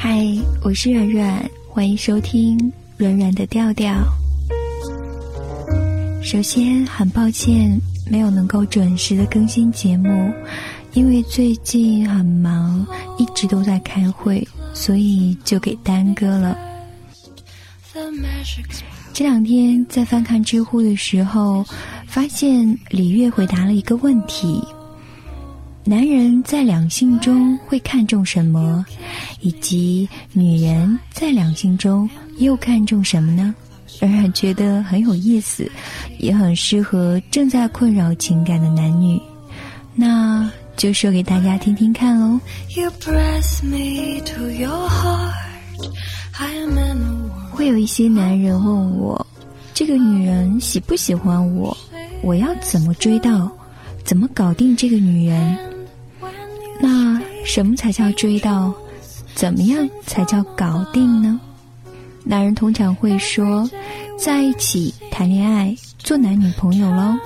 嗨，我是软软，欢迎收听软软的调调。首先，很抱歉没有能够准时的更新节目，因为最近很忙，一直都在开会，所以就给耽搁了。这两天在翻看知乎的时候，发现李月回答了一个问题。男人在两性中会看重什么，以及女人在两性中又看重什么呢？仍然觉得很有意思，也很适合正在困扰情感的男女。那就说给大家听听看喽。会有一些男人问我，这个女人喜不喜欢我？我要怎么追到？怎么搞定这个女人？什么才叫追到？怎么样才叫搞定呢？男人通常会说，在一起谈恋爱，做男女朋友喽。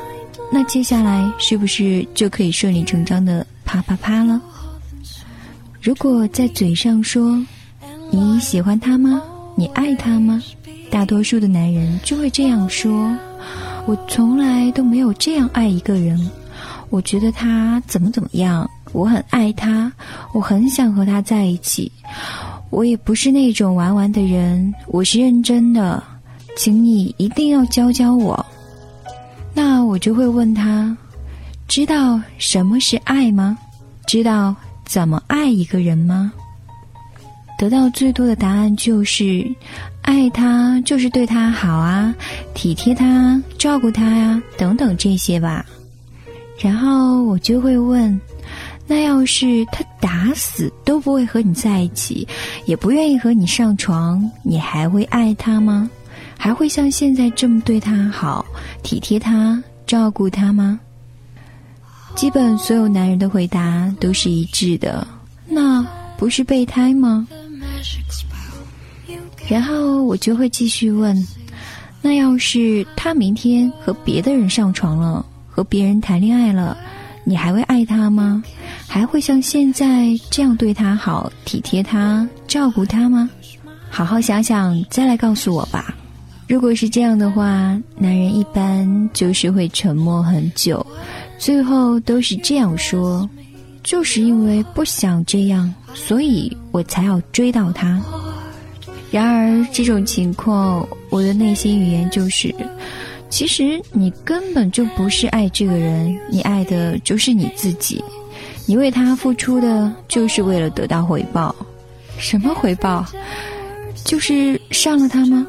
那接下来是不是就可以顺理成章的啪啪啪了？如果在嘴上说你喜欢他吗？你爱他吗？大多数的男人就会这样说：我从来都没有这样爱一个人。我觉得他怎么怎么样。我很爱他，我很想和他在一起。我也不是那种玩玩的人，我是认真的，请你一定要教教我。那我就会问他：知道什么是爱吗？知道怎么爱一个人吗？得到最多的答案就是：爱他就是对他好啊，体贴他，照顾他呀，等等这些吧。然后我就会问。那要是他打死都不会和你在一起，也不愿意和你上床，你还会爱他吗？还会像现在这么对他好、体贴他、照顾他吗？基本所有男人的回答都是一致的，那不是备胎吗？然后我就会继续问：那要是他明天和别的人上床了，和别人谈恋爱了？你还会爱他吗？还会像现在这样对他好、体贴他、照顾他吗？好好想想，再来告诉我吧。如果是这样的话，男人一般就是会沉默很久，最后都是这样说：就是因为不想这样，所以我才要追到他。然而这种情况，我的内心语言就是。其实你根本就不是爱这个人，你爱的就是你自己，你为他付出的就是为了得到回报。什么回报？就是上了他吗？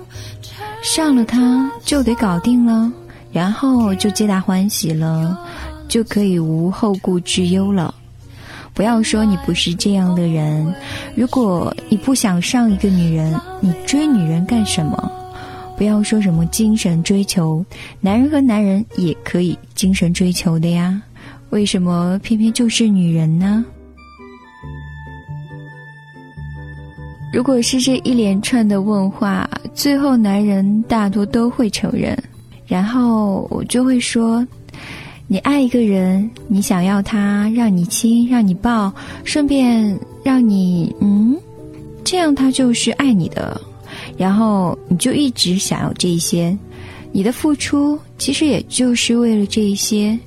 上了他就得搞定了，然后就皆大欢喜了，就可以无后顾之忧了。不要说你不是这样的人，如果你不想上一个女人，你追女人干什么？不要说什么精神追求，男人和男人也可以精神追求的呀。为什么偏偏就是女人呢？如果是这一连串的问话，最后男人大多都会承认，然后我就会说：你爱一个人，你想要他让你亲，让你抱，顺便让你嗯，这样他就是爱你的。然后你就一直想要这些，你的付出其实也就是为了这些，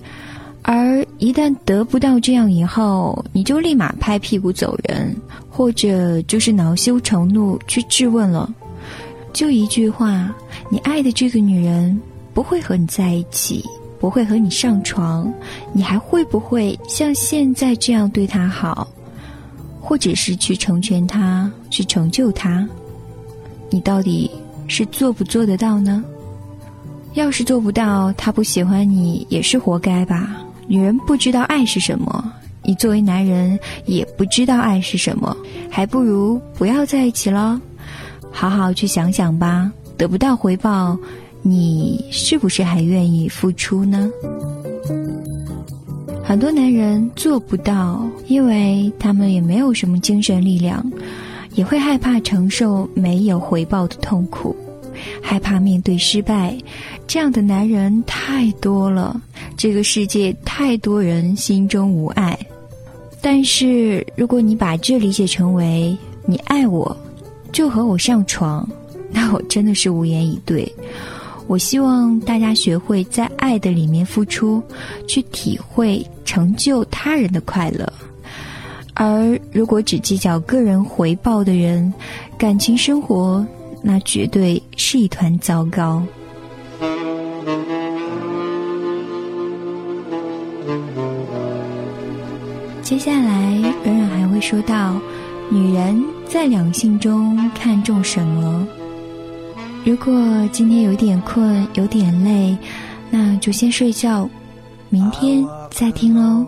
而一旦得不到这样以后，你就立马拍屁股走人，或者就是恼羞成怒去质问了。就一句话，你爱的这个女人不会和你在一起，不会和你上床，你还会不会像现在这样对她好，或者是去成全她，去成就她？你到底是做不做得到呢？要是做不到，他不喜欢你也是活该吧。女人不知道爱是什么，你作为男人也不知道爱是什么，还不如不要在一起了。好好去想想吧。得不到回报，你是不是还愿意付出呢？很多男人做不到，因为他们也没有什么精神力量。也会害怕承受没有回报的痛苦，害怕面对失败，这样的男人太多了。这个世界太多人心中无爱，但是如果你把这理解成为你爱我，就和我上床，那我真的是无言以对。我希望大家学会在爱的里面付出，去体会成就他人的快乐。而如果只计较个人回报的人，感情生活那绝对是一团糟糕。接下来，软软还会说到，女人在两性中看重什么？如果今天有点困，有点累，那就先睡觉，明天再听喽。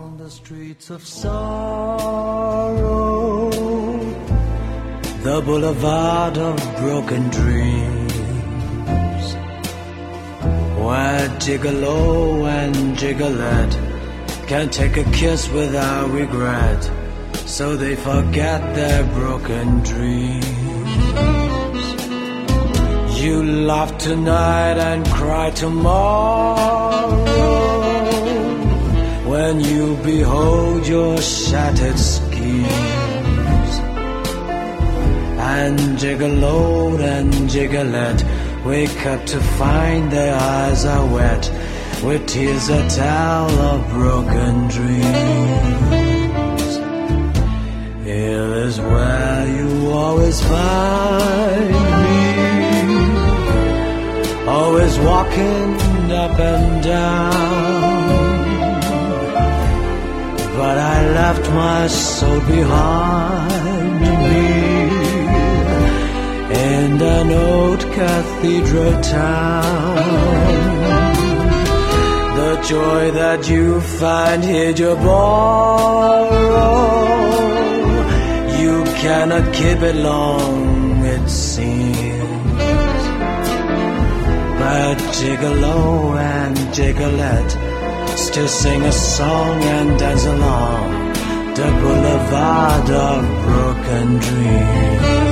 The boulevard of broken dreams, where Gigolo oh, and Gigolette can't take a kiss without regret, so they forget their broken dreams. You laugh tonight and cry tomorrow when you behold your shattered schemes. And Gigolo and Gigolette wake up to find their eyes are wet with tears that tell of broken dreams. Here is where you always find me, always walking up and down. But I left my soul behind in an old cathedral town. The joy that you find here you borrow, you cannot keep it long, it seems. But Gigolo and Gigolette still sing a song and dance along the boulevard of broken dreams.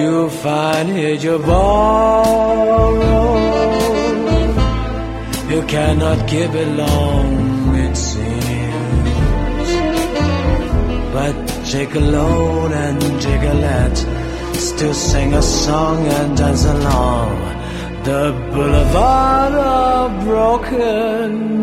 You find here you borrow. You cannot give it long, it seems. But Gigolo and Gigolette still sing a song and dance along the boulevard of broken